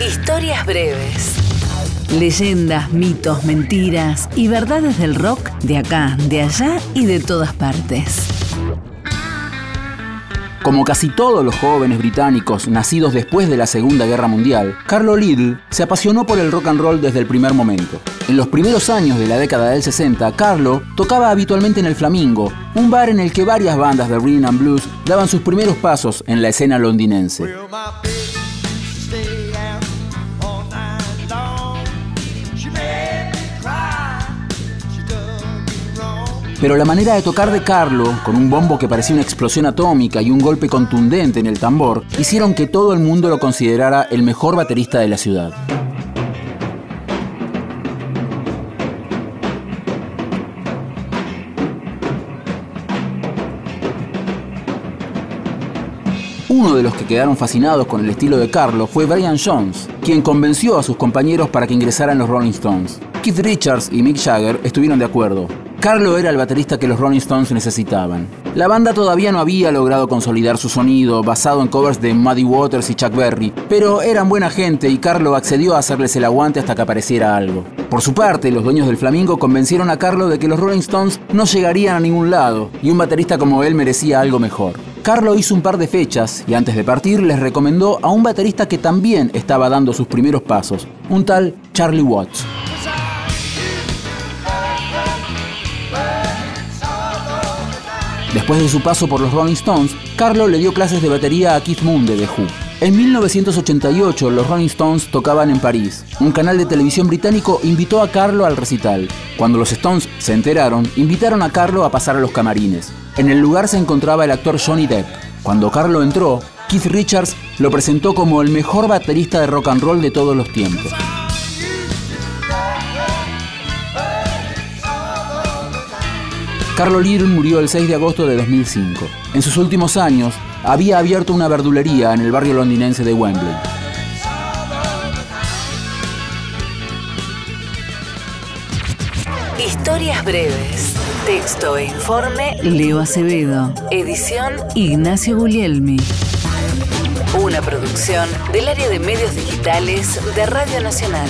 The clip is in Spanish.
Historias breves. Leyendas, mitos, mentiras y verdades del rock de acá, de allá y de todas partes. Como casi todos los jóvenes británicos nacidos después de la Segunda Guerra Mundial, Carlo Lidl se apasionó por el rock and roll desde el primer momento. En los primeros años de la década del 60, Carlo tocaba habitualmente en el Flamingo, un bar en el que varias bandas de rhythm and blues daban sus primeros pasos en la escena londinense. Pero la manera de tocar de Carlo, con un bombo que parecía una explosión atómica y un golpe contundente en el tambor, hicieron que todo el mundo lo considerara el mejor baterista de la ciudad. Uno de los que quedaron fascinados con el estilo de Carlo fue Brian Jones, quien convenció a sus compañeros para que ingresaran los Rolling Stones. Keith Richards y Mick Jagger estuvieron de acuerdo, Carlo era el baterista que los Rolling Stones necesitaban. La banda todavía no había logrado consolidar su sonido, basado en covers de Muddy Waters y Chuck Berry, pero eran buena gente y Carlo accedió a hacerles el aguante hasta que apareciera algo. Por su parte, los dueños del Flamingo convencieron a Carlo de que los Rolling Stones no llegarían a ningún lado y un baterista como él merecía algo mejor. Carlo hizo un par de fechas y antes de partir les recomendó a un baterista que también estaba dando sus primeros pasos, un tal Charlie Watts. Después de su paso por los Rolling Stones, Carlo le dio clases de batería a Keith Moon de The Who. En 1988 los Rolling Stones tocaban en París. Un canal de televisión británico invitó a Carlo al recital. Cuando los Stones se enteraron, invitaron a Carlo a pasar a los camarines. En el lugar se encontraba el actor Johnny Depp. Cuando Carlo entró, Keith Richards lo presentó como el mejor baterista de rock and roll de todos los tiempos. Carlo Little murió el 6 de agosto de 2005. En sus últimos años, había abierto una verdulería en el barrio londinense de Wembley. Historias breves. Texto e informe Leo Acevedo. Edición Ignacio Guglielmi. Una producción del área de medios digitales de Radio Nacional.